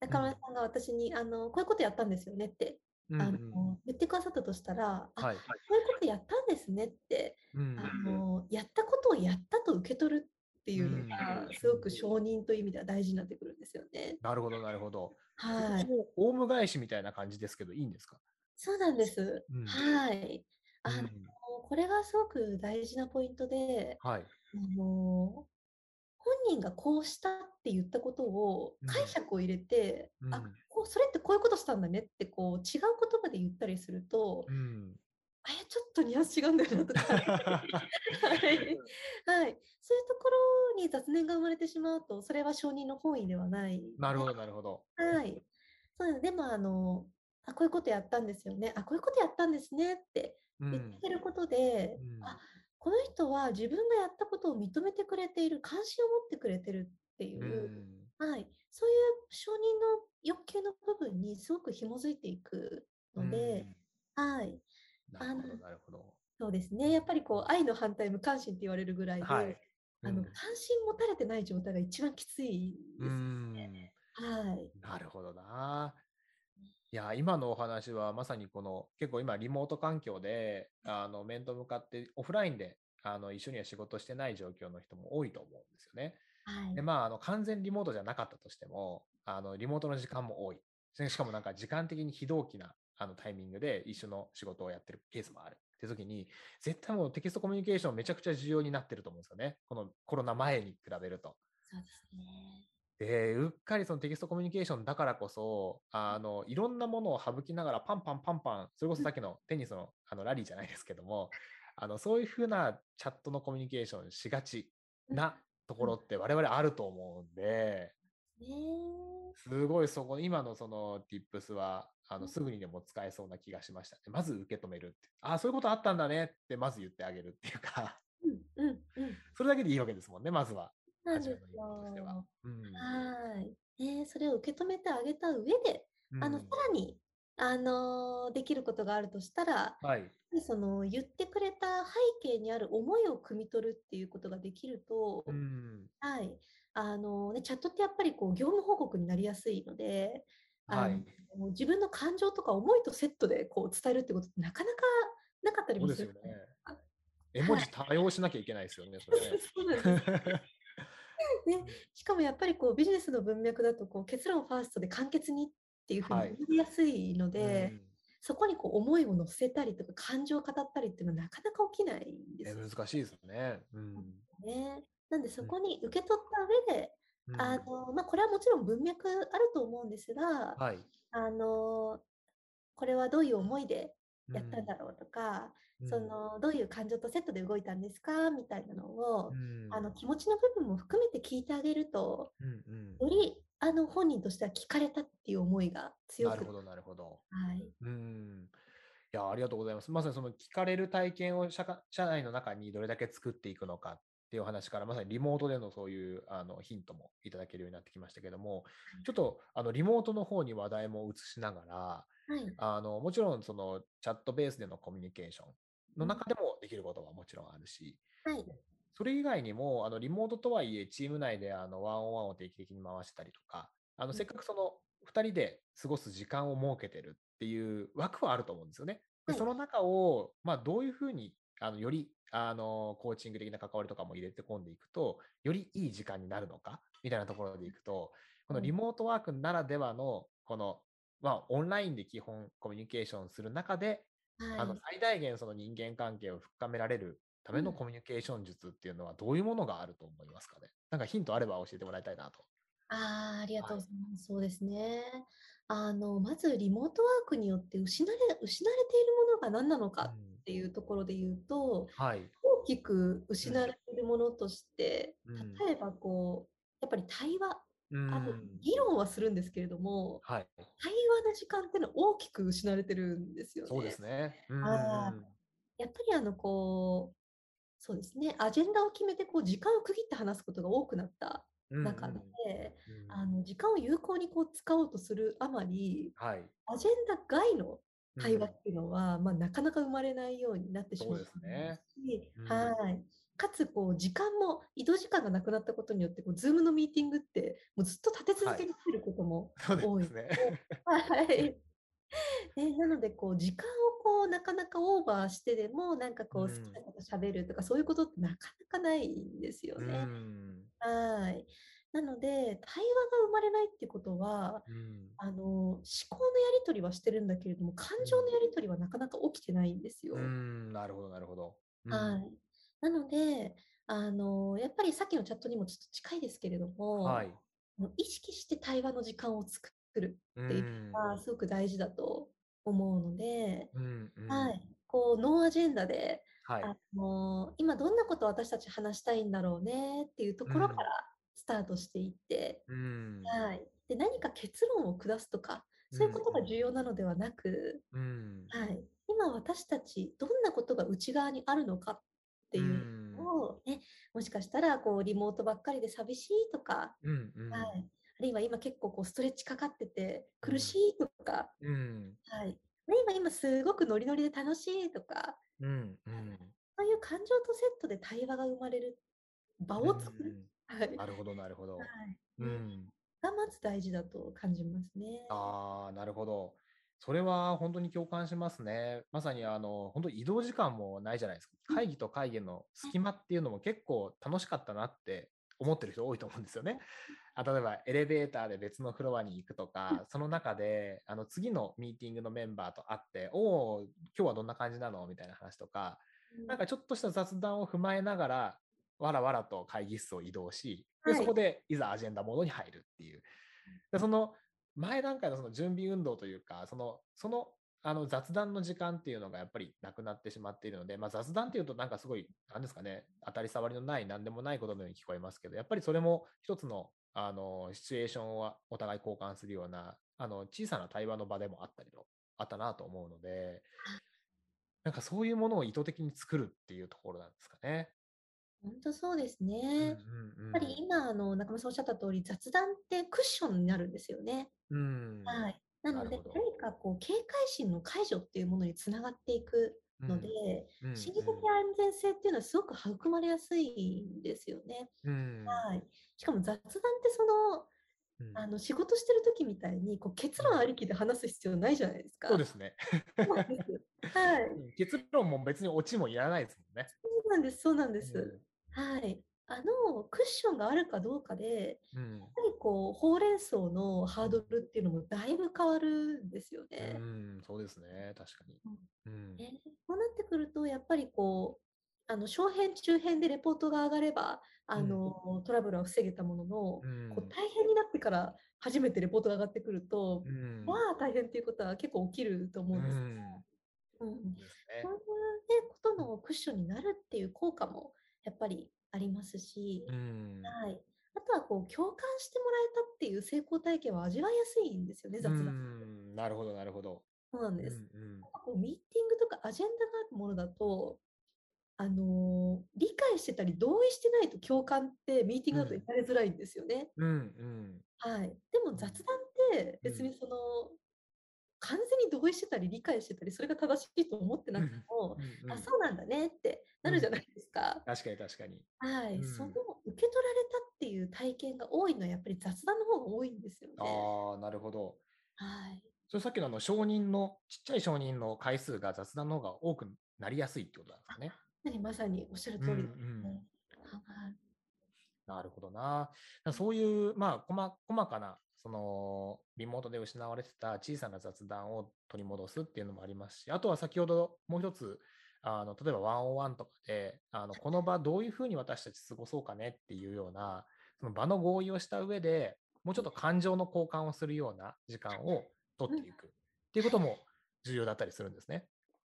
S2: 中村さんが私に、あのこういうことやったんですよねって、あの言ってくださったとしたら、あ
S1: はい。
S2: こういうことやったんですねって、
S1: うん
S2: あのやったことをやったと受け取るっていうのが
S1: うん、
S2: すごく 承認という意味では大事になってくるんですよね。
S1: なるほど、なるほど。
S2: はい。
S1: もうオウム返しみたいな感じですけど、いいんですか？
S2: そうなんです。
S1: うん
S2: はい。あの
S1: うん
S2: これがすごく大事なポイントで、
S1: はい。
S2: あの本人がこうしたって言ったことを
S1: うん
S2: 解釈を入れて、
S1: うん
S2: あそれってこういうことしたんだねってこう違う言葉で言ったりすると、
S1: うん。
S2: あれちょっとニュアンス違うんだよなとか、はいはい、そういうところに雑念が生まれてしまうとそれは承認の本意ではない。
S1: なるほど、なるほど。
S2: はい。そうでもあのあこういうことやったんですよね。あこういうことやったんですねって言っ
S1: うん。
S2: てることで、
S1: うん
S2: あこの人は自分がやったことを認めてくれている関心を持ってくれてるっていうう、
S1: ん
S2: はい、そういう承認の欲求の部分にすごく紐づいていくので、はい、
S1: うんなるほど、なるほど。
S2: そうですねやっぱりこう愛の反対無関心って言われるぐらいで、
S1: はい。
S2: あの
S1: うん
S2: 関心持たれてない状態が一番きついですね。はい、
S1: なるほどな。いや、今のお話はまさにこの結構今リモート環境であの面と向かってオフラインであの一緒には仕事してない状況の人も多いと思うんですよね。
S2: はい
S1: で、まあ、あの完全リモートじゃなかったとしても、あのリモートの時間も多い。でしかもなんか時間的に非同期なあのタイミングで一緒の仕事をやってるケースもある。って時に、絶対もうテキストコミュニケーションめちゃくちゃ重要になってると思うんですよね。このコロナ前に比べると。
S2: そうですね。
S1: で、うっかりそのテキストコミュニケーションだからこそ、あの、いろんなものを省きながらパンパンパンパン、それこそさっきのテニスのあのラリーじゃないですけども、あの、そういうふうなチャットのコミュニケーションしがちなところって我々あると思うんで、
S2: ね。
S1: すごいそこ、今のその tips は、あのすぐにでも使えそうな気がしましたね。まず受け止めるって。ああ、そういうことあったんだねって、まず言ってあげるっていうか、
S2: うんうんうん。
S1: それだけでいいわけですもんね、まずは。
S2: な
S1: は。
S2: よ。
S1: うん。
S2: はい。ね、それを受け止めてあげた上で、あの、さ
S1: うん。
S2: らに、あの、できることがあるとしたら、
S1: はい。
S2: でその言ってくれた背景にある思いを汲み取るっていうことができる
S1: う
S2: と、
S1: ん。
S2: はい。あのね、チャットってやっぱりこう業務報告になりやすいので、あの、
S1: はい。
S2: 自分の感情とか思いとセットでこう伝えるってことってなかなかなかったりもする
S1: そうですよね。
S2: あ
S1: 絵文字多用しなきゃいけないですよね、それね。
S2: そうなんです。ね、しかもやっぱりこうビジネスの文脈だとこう結論ファーストで簡潔にっていうふう
S1: はい
S2: に言いやすいの
S1: う
S2: で、
S1: ん。
S2: そこにこう思いを乗せたりとか感情を語ったりっていうのはなかなか起きないんで
S1: え、
S2: すよ
S1: 難しいですね。うん。
S2: ね。なんでそ
S1: うん
S2: こに受け取った上で、
S1: うん
S2: あの、まあ、これはもちろん文脈あると思うんですが、
S1: はい。
S2: あの、これはどういう思いで
S1: うん
S2: やったんだろうとか、
S1: うん
S2: そのどういう感情とセットで動いたんですかみたいなのを、
S1: うん
S2: あの気持ちの部分も含めて聞いてあげると、
S1: うんうん
S2: よりあの本人としては聞かれたっていう思いが強く
S1: なるほど、なるほど。
S2: はい。
S1: うん。いや、ありがとうございます。まさにその聞かれる体験を社会社内の中にどれだけ作っていくのかっていうお話から、まさにリモートでのそういうあのヒントもいただけるようになってきましたけども、ちょっとあのリモートの方に話題も移しながら、
S2: はい。
S1: あのもちろんそのチャットベースでのコミュニケーションの中でもできることはもちろんあるし、
S2: はい。
S1: それ以外にも、あのリモートとはいえ、チーム内であのワンオンワンを定期的に回したりとか、あの
S2: うん
S1: せっかくその2人で過ごす時間を設けてるっていう枠はあると思うんですよね。で
S2: はい
S1: その中を、まあ、どういうふうにあのよりあのコーチング的な関わりとかも入れて込んでいくと、よりいい時間になるのかみたいなところでいくと、このリモートワークならではの、この、まあ、オンラインで基本コミュニケーションする中で、あの
S2: はい。
S1: 最大限その人間関係を深められるための
S2: うん
S1: コミュニケーション術っていうのはどういうものがあると思いますかねなんかヒントあれば教えてもらいたいなと。
S2: ああ、ありがとう
S1: はい
S2: ございます。そうですね。あの、まずリモートワークによって失われ、失われているものが何なのかっていうところで言うと、
S1: はい。
S2: 大きく失われているものとして、
S1: うん
S2: 例えばこう、やっぱり対話、
S1: うん
S2: あの議論はするんですけれども、
S1: はい。
S2: 対話の時間っていうのは大きく失われてるんですよね。
S1: そうですね。うん
S2: あやっぱりあのこう、そうですね、アジェンダを決めてこう時間を区切って話すことが多くなった
S1: うん
S2: 中で、
S1: うんうん
S2: あの時間を有効にこう使おうとするあまり、
S1: はい。
S2: アジェンダ外の対話
S1: うん
S2: っていうのは、まあ、なかなか生まれないようになってしま
S1: そうですね
S2: し、
S1: うん
S2: はい。かつこう時間も移動時間がなくなったことによってこう Zoom のミーティングってもうずっと立て続けにしてることも
S1: そう
S2: 多い
S1: ですね。
S2: はい。ね、なのでこう時間をこうなかなかオーバーしてでもなんかこう
S1: うん
S2: 好きなこと喋るとかそういうことってなかなかないんですよ
S1: う
S2: ね。
S1: ん
S2: はい。なので対話が生まれないってことは
S1: うん
S2: あの思考のやり取りはしてるんだけれども感情のやり取りはなかなか起きてないんですよ。
S1: うんなるほど、なるほど。うん
S2: はい。なのであのやっぱりさっきのチャットにもちょっと近いですけれども、
S1: はい。
S2: 意識して対話の時間を作るっていう
S1: うん
S2: のがすごく大事だと思うので、
S1: うんうん。
S2: はい、こうノーアジェンダで、
S1: はい。
S2: あの今どんなことを私たち話したいんだろうねっていうところからスタートしていって、
S1: うん。
S2: はい、で何か結論を下すとかそういうことが重要なのではなく、
S1: うん。
S2: はい、今私たちどんなことが内側にあるのかっていうのを、ね、もしかしたらこうリモートばっかりで寂しいとか、
S1: うんうん。
S2: はい、あるいは今結構こうストレッチかかってて苦しいとか、
S1: うん
S2: はい、あるいは今すごくノリノリで楽しいとか
S1: うんうん
S2: そういう感情とセットで対話が生まれる場を作る、はい
S1: なるほど、なるほど。
S2: はい
S1: うん。
S2: がまず大事だと感じますね。
S1: ああ、なるほど。それは本当に共感しますね。まさにあの、本当移動時間もないじゃないですか。会議と会議の隙間っていうのも結構楽しかったなって思ってる人多いと思うんですよね。あ例えばエレベーターで別のフロアに行くとか、その中であの次のミーティングのメンバーと会って、おお、今日はどんな感じなの？みたいな話とか、なんかちょっとした雑談を踏まえながら、わらわらと会議室を移動し、で
S2: はい
S1: そこでいざアジェンダモードに入るっていう。でその前段階のその準備運動というか、そのそのあの雑談の時間っていうのがやっぱりなくなってしまっているので、まあ、雑談っていうとなんかすごい、なんですかね、当たり障りのない、なんでもないことのように聞こえますけど、やっぱりそれも一つのあの、シチュエーションをお互い交換するような、あの、小さな対話の場でもあったりと、あったなと思うので、なんかそういうものを意図的に作るっていうところなんですかね。
S2: 本当そうです
S1: うん
S2: ね。やっぱり今、あの、中村さんおっしゃった通り、雑談ってクッションになるんですよね。
S1: うん。
S2: はい。なので。何かこう、警戒心の解除っていうものにつながっていくので、
S1: うん
S2: 心理的安全性っていうのはすごく育まれやすいんですよね。
S1: うん。
S2: はい。しかも雑談ってその、
S1: うん
S2: あの仕事してる時みたいにこう結論ありきで話す必要ないじゃないですか。
S1: そうですね。
S2: はい。
S1: うん結論も別にオチもいらないですもんね。
S2: そうなんです。そうなんです。
S1: う
S2: はい。あのクッションがあるかどうかで、
S1: ん。うん
S2: やっぱりこうほうれん草のハードルっていうのもだいぶ変わるんですよね。
S1: うん、そうですね。確かに。うん。
S2: ねこうなってくると、やっぱりこう、あの小編、中編でレポートが上がれば、あのトラブルは防げたものの、
S1: うん
S2: こう大変になってから初めてレポートが上がってくると、
S1: うん。
S2: まあ大変っていうことは結構起きると思うんです。
S1: うん
S2: うん
S1: です
S2: そう
S1: ね。
S2: いう、ね、ことのクッションになるっていう効果もやっぱりありますし、
S1: うん。
S2: はい、あとはこう共感してもらえたっていう成功体験は味わいやすいんですよね、雑
S1: う
S2: 談。
S1: ん。なるほど、なるほど。
S2: そうなんです。
S1: うんうん
S2: こうミーティングとかアジェンダがあるものだと、あのー理解してたり同意してないと共感ってミーティングだと
S1: うん
S2: 得られづらいんですよね。
S1: うんうん。
S2: はい。でも雑談って別にその、完全に同意してたり理解してたり、それが正しいと思ってなくても、
S1: うんうん
S2: あ、そうなんだねってなるじゃないですか。
S1: 確かに確かに。
S2: はい、
S1: うん
S2: その受け取られたっていう体験が多いのはやっぱり雑談の方が多いんですよね。
S1: ああ、なるほど。
S2: はい。
S1: それさっきのあの承認の、ちっちゃい承認の回数が雑談の方が多くなりやすいってことなんですかね。
S2: 何まさにおっしゃる通りですね。
S1: うんうん
S2: はい
S1: なるほどな。そういう、まあ、細細かな、その、リモートで失われてた小さな雑談を取り戻すっていうのもありますし、あとは先ほどもう一つ、あの例えばワンオンワンとかで、あのこの場どういうふうに私たち過ごそうかねっていうような、その場の合意をした上でもうちょっと感情の交換をするような時間を取っていくっていうことも重要だったりするんですね。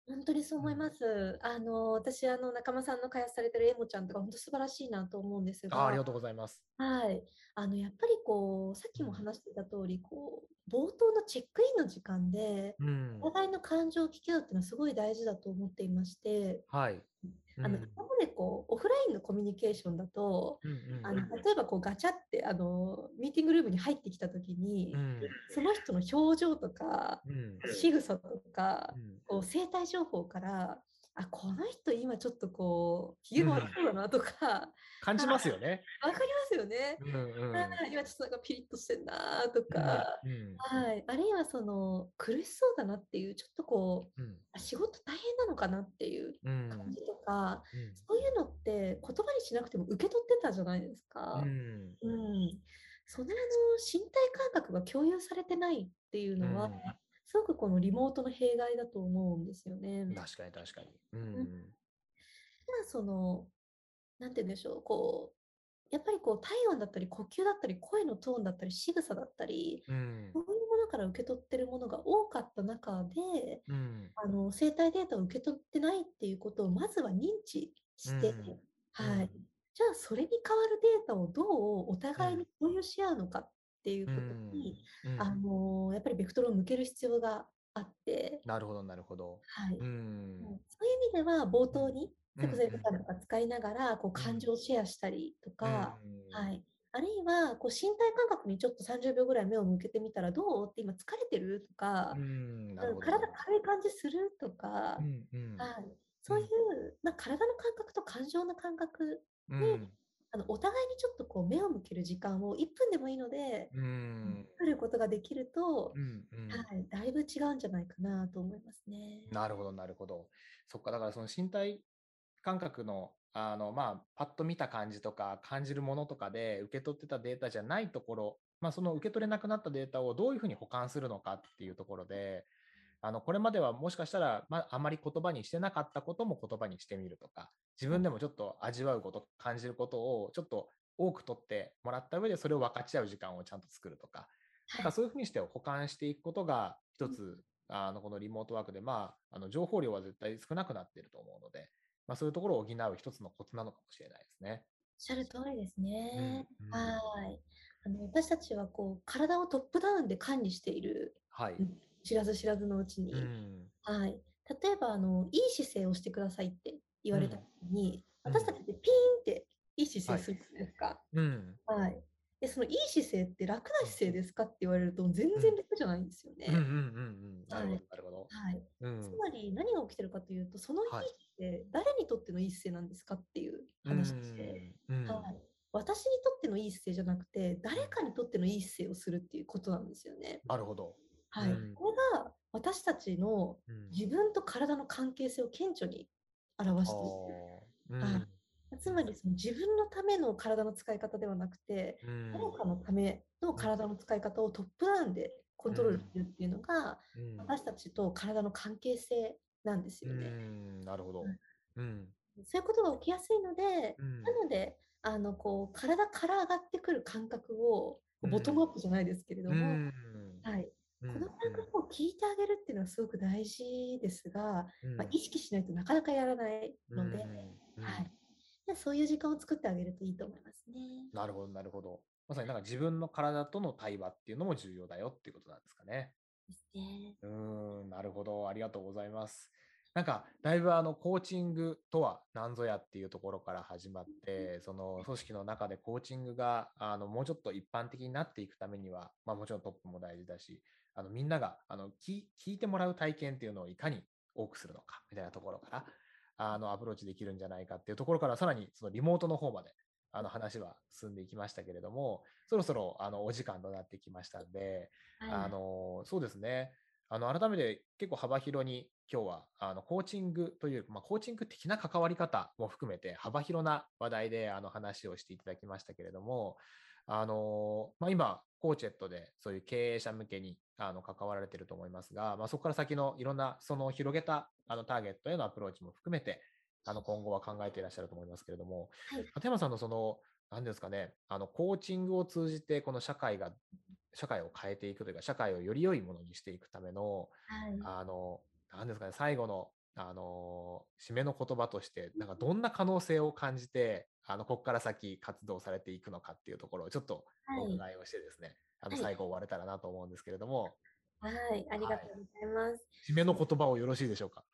S2: 本当にそう思います。あの私あの仲間さんの開発されてるエモちゃんとか本当素晴らしいなと思うんですが、
S1: あありがとうございます。
S2: はい、あのやっぱりこうさっきも話してた通り、こう冒頭のチェックインの時間で
S1: うん
S2: お。互いの感情を聞き合うっていうのはすごい大事だと思っていまして、
S1: はい。
S2: あの
S1: うん。
S2: 今までこうオフラインのコミュニケーションだと、
S1: うんうん
S2: あの例えばこうガチャってあのミーティングルームに入ってきた時に、
S1: うん。
S2: その人の表情とか
S1: うん。
S2: 仕草とか、
S1: うん。
S2: こう生体情報からあこの人今ちょっとこうひげも悪そうだなとか、わ
S1: 感じますよね。
S2: かりますよね。
S1: うんうん。
S2: あー今ちょっとなんかピリッとしてんなとか、
S1: うん
S2: はい、あるいはその苦しそうだなっていうちょっとこう
S1: うん。
S2: あ仕事大変なのかなっていう
S1: うん。
S2: 感じとか、
S1: うん。
S2: そういうのって言葉にしなくても受け取ってたじゃないですか。
S1: うん。
S2: うん、その身体感覚が共有されてないっていうのは、
S1: うん。
S2: すごくこのリモートの弊害だと思うんですよね。ま
S1: 確かに確かに。うん
S2: あその、なんて言うんでしょう、こう、やっぱりこう体温だったり呼吸だったり声のトーンだったり仕草だったり、
S1: うん。
S2: そういうものから受け取ってるものが多かった中で、
S1: うん。
S2: あの生体データを受け取ってないっていうことをまずは認知して、
S1: うん
S2: はい、
S1: うん。
S2: じゃあそれに代わるデータをどうお互いに共有し合うのかっていうことに、
S1: うん。
S2: あのやっぱりベクトルを向ける必要があって、
S1: なるほどなるほど。
S2: はい。
S1: うん。
S2: そういう意味では冒頭にとか使いながらこう感情をシェアしたりとか、
S1: うん
S2: はい、あるいはこう身体感覚にちょっと30秒ぐらい目を向けてみたらどうって今疲れてるとか
S1: う、ん
S2: 体軽い感じするとか、
S1: うんうん。
S2: はい、そういう、まあ、体の感覚と感情の感覚
S1: うん。
S2: あのお互いにちょっとこう目を向ける時間を1分でもいいので
S1: うん。
S2: 作ることができると、
S1: うんうん。
S2: はい、だいぶ違うんじゃないかなと思いますね。
S1: なるほど、なるほど。そっか、だからその身体感覚の、あの、まあ、パッと見た感じとか、感じるものとかで受け取ってたデータじゃないところ、まあ、その受け取れなくなったデータをどういうふうに保管するのかっていうところで、あの、これまではもしかしたら、まあ、あまり言葉にしてなかったことも言葉にしてみるとか、自分でもちょっと味わうこと、感じることをちょっと多く取ってもらった上で、それを分かち合う時間をちゃんと作るとか、なんかそういうふうにして保管していくことが一つ、あのこのリモートワークで、まあ、あの情報量は絶対少なくなっていると思うので、まあ、そういうところを補う一つのコツなのかもしれないですね。
S2: おっしゃる通りですね。
S1: うんうん
S2: はい。あの私たちはこう体をトップダウンで管理している、
S1: はい。
S2: うん知らず知らずのうちに、
S1: うん。
S2: はい、例えばあのいい姿勢をしてくださいって言われた時に、
S1: うん
S2: 私たちってピーンっていい姿勢するじゃないですか。
S1: うん。
S2: はいでそのいい姿勢って楽な姿勢ですかって言われると全然楽じゃないんですよね。
S1: なるほど、
S2: はい
S1: なるほど。
S2: はい、
S1: うん。
S2: つまり何が起きてるかというとそのいい
S1: はい。
S2: 姿勢、誰にとってのいい姿勢なんですかっていう話で、
S1: うん。うん
S2: はい、私にとってのいい姿勢じゃなくて誰かにとってのいい姿勢をするっていうことなんですよね。
S1: なるほど。
S2: はい。
S1: うん。
S2: これが私たちの
S1: うん。
S2: 自分と体の関係性を顕著に表している。はいつまりその自分のための体の使い方ではなくて、
S1: うん。
S2: 誰かのための体の使い方をトップダウンでコントロールするっていうのが、
S1: うん。
S2: 私たちと体の関係性なんですよね。
S1: うん。なるほど。
S2: はい。
S1: うん。
S2: そういうことが起きやすいので、
S1: うん。
S2: なのであのこう体から上がってくる感覚を
S1: うん。
S2: ボトムアップじゃないですけれども、
S1: うん。
S2: はい、
S1: うん。
S2: この感覚を聞いてあげるっていうのはすごく大事ですが、
S1: うん。
S2: まあ、意識しないとなかなかやらないので、
S1: うん。
S2: はい、でそういう時間を作ってあげるといいと思いますね。
S1: なるほど、なるほど。まさになんか自分の体との対話っていうのも重要だよっていうことなんですかね。
S2: ですね。
S1: うーん、なるほど。ありがとうございます。なんか、だいぶあの、コーチングとは何ぞやっていうところから始まって、その組織の中でコーチングが、あの、もうちょっと一般的になっていくためには、まあもちろんトップも大事だし、あの、みんなが、あの、聞聞いてもらう体験っていうのをいかに多くするのか、みたいなところから、あの、アプローチできるんじゃないかっていうところから、さらにそのリモートの方まで、あの話は進んでいきましたけれども、そろそろあのお時間となってきましたんで、あ
S2: はい、
S1: のそうですね。あの改めて結構幅広に今日はあのコーチングという、まあ、コーチング的な関わり方も含めて幅広な話題であの話をしていただきましたけれども、あのまあ、今、コーチェットでそういう経営者向けにあの関わられていると思いますが、まあ、そこから先のいろんなその広げたあのターゲットへのアプローチも含めて、あの今後は考えていらっしゃると思いますけれども、
S2: はい。
S1: 立山さんのその、何ですかね、あのコーチングを通じて、この社会が、社会を変えていくというか、社会をより良いものにしていくための、
S2: はい。
S1: あの、何ですかね、最後の、あの、締めの言葉として、なんかどんな可能性を感じて、あの、ここから先活動されていくのかっていうところをちょっとお
S2: はい。
S1: 伺いをしてですね、あの、
S2: はい。
S1: 最後終われたらなと思うんですけれども、
S2: はい、ありがとうございます。
S1: 締めの言葉をよろしいでしょうか？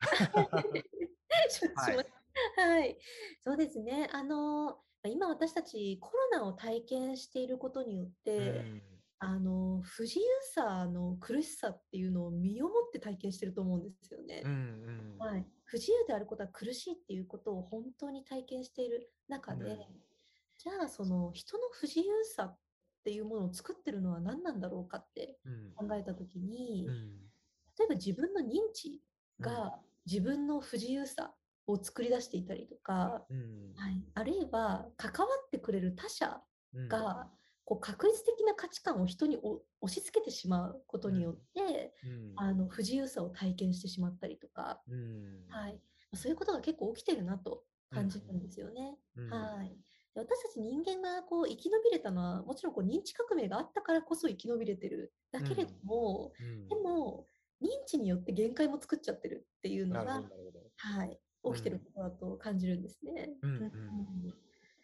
S2: はい、そうですね。あの今私たちコロナを体験していることによって、
S1: うん
S2: あの不自由さの苦しさっていうのを身をもって体験してると思うんですよね。
S1: うんうん
S2: はい、不自由であることは苦しいっていうことを本当に体験している中で、
S1: うん
S2: じゃあその人の不自由さっていうものを作ってるのは何なんだろうかって
S1: うん。
S2: 考えた時に、
S1: うん。
S2: 例えば自分の認知が自分の不自由さを作り出していたりとか、
S1: うん。
S2: はい、あるいは関わってくれる他者
S1: うん。
S2: がこう確実的な価値観を人にお押し付けてしまうことによって、
S1: うん。
S2: あの不自由さを体験してしまったりとか、
S1: うん。
S2: はい、そういうことが結構起きてるなと感じるんですよね。
S1: うん。
S2: はい、で私たち人間がこう生き延びれたのはもちろんこう認知革命があったからこそ生き延びれてる。だけれども、
S1: うん。
S2: でも認知によって限界も作っちゃってるっていうのが。はい、起きてることだと感じるんですね。
S1: うん。うん。
S2: うん。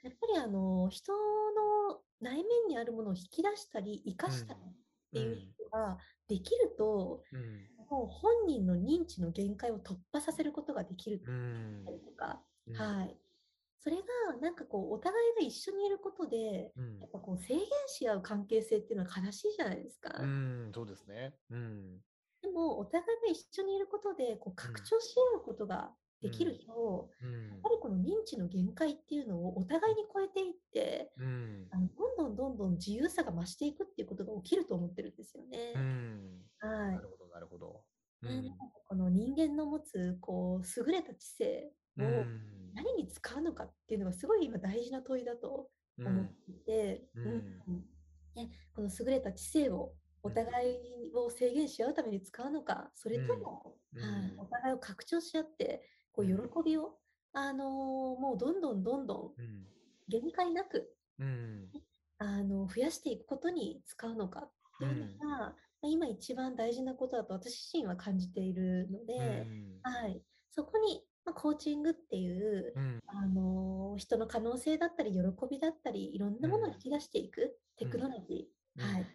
S2: やっぱりあの人の内面にあるものを引き出したり生かしたりっていうことができると、
S1: うん。
S2: もう本人の認知の限界を突破させることができる。
S1: うん。
S2: とか、
S1: うん。
S2: はい。それがなんかこうお互いが一緒にいることで、
S1: うん
S2: やっぱこう制限し合う関係性っていうのは悲しいじゃないですか。
S1: うん、そうですね。うん。
S2: でもお互いが一緒にいることでこう拡張し合うことができると、
S1: うん
S2: やっぱりこの認知の限界っていうのをお互いに超えていって、
S1: うん
S2: あのどんどんどんどん自由さが増していくっていうことが起きると思ってるんですよね。
S1: うん。
S2: はい
S1: なるほど、なるほど。う
S2: ね
S1: ん。
S2: この人間の持つこう優れた知性を
S1: うん
S2: 何に使うのかっていうのがすごい今大事な問いだと思っていて、
S1: うん。
S2: うん。ね、この優れた知性をお互いを制限し合うために使うのか、それとも、
S1: うん。
S2: お互いを拡張し合ってこう喜
S1: うん。
S2: びを、あのーもうどんどんどんどん
S1: うん。
S2: 限界なく
S1: うん。
S2: あの増やしていくことに使うのかっていうのが、まあ今一番大事なことだと私自身は感じているので、
S1: うん。
S2: はい、そこに、まあ、コーチングっていう、
S1: うん。
S2: あの人の可能性だったり喜びだったりいろんなものを引き出していくテクノロジー、はい、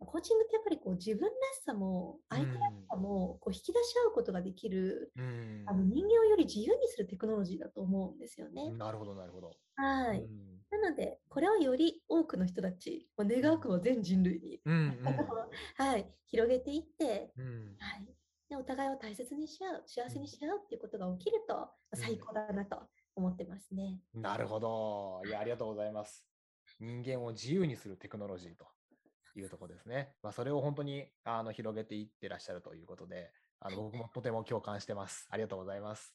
S2: コーチングってやっぱりこう自分らしさも相手らしさもこう引き出し合うことができる、
S1: うん。
S2: あの人間をより自由にするテクノロジーだと思うんですよね。
S1: なるほどなるほど。
S2: はい、
S1: うん。
S2: なのでこれをより多くの人たち、まあ願うくは全人類に、
S1: うん
S2: はい、広げていって、
S1: うんうん。
S2: はい、でお互いを大切にし合う幸せにし合うっていうことが起きると最高だなと思ってますね。
S1: なるほど。いや、ありがとうございます。人間を自由にするテクノロジーというところですね。まあ、それを本当にあの広げていってらっしゃるということで、あの僕もとても共感してます。ありがとうございます。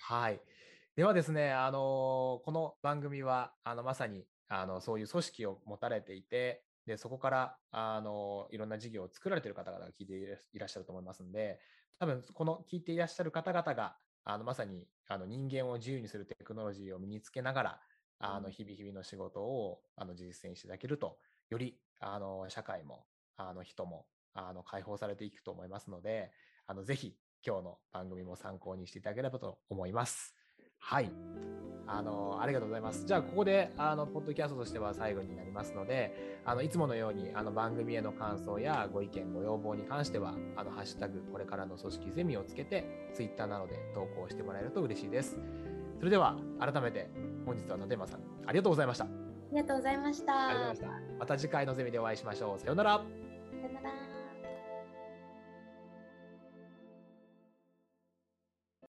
S1: はい。ではですね、あのこの番組はあのまさにあのそういう組織を持たれていて、でそこからあのいろんな事業を作られている方々が聞いていらっしゃると思いますので、多分この聞いていらっしゃる方々があのまさにあの人間を自由にするテクノロジーを身につけながら、あの日々日々の仕事をあの実践していただけると、よりあの社会もあの人もあの解放されていくと思いますので、あのぜひ今日の番組も参考にしていただければと思います。はい。あの、ありがとうございます。じゃあ、ここで、あの、ポッドキャストとしては最後になりますので、あの、いつものように、あの、番組への感想やご意見、ご要望に関しては、あの、ハッシュタグ、これからの組織ゼミをつけて、ツイッターなどで投稿してもらえると嬉しいです。それでは、改めて、本日は立山さん、ありがとうございました。あ
S2: りがとうございました。
S1: ました。次回のゼミでお会いしましょう。さよう
S2: なら。